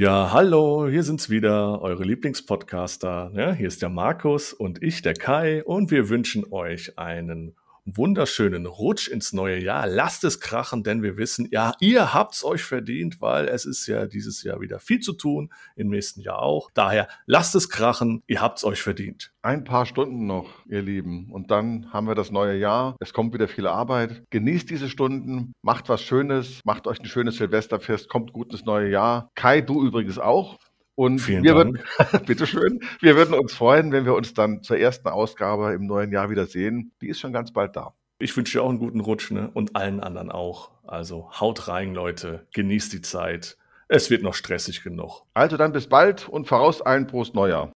Ja, hallo, hier sind's wieder, eure Lieblingspodcaster. Ja, hier ist der Markus und ich, der Kai, und wir wünschen euch einen wunderschönen Rutsch ins neue Jahr. Lasst es krachen, denn wir wissen, ja, ihr habt's euch verdient, weil es ist ja dieses Jahr wieder viel zu tun, im nächsten Jahr auch. Daher lasst es krachen, ihr habt's euch verdient. Ein paar Stunden noch, ihr Lieben, und dann haben wir das neue Jahr. Es kommt wieder viel Arbeit. Genießt diese Stunden, macht was Schönes, macht euch ein schönes Silvesterfest, kommt gut ins neue Jahr. Kai, du übrigens auch. Und Vielen wir Dank. würden, bitteschön, wir würden uns freuen, wenn wir uns dann zur ersten Ausgabe im neuen Jahr wieder sehen. Die ist schon ganz bald da. Ich wünsche dir auch einen guten Rutsch ne? und allen anderen auch. Also haut rein, Leute, genießt die Zeit. Es wird noch stressig genug. Also dann bis bald und voraus allen Prost Neujahr.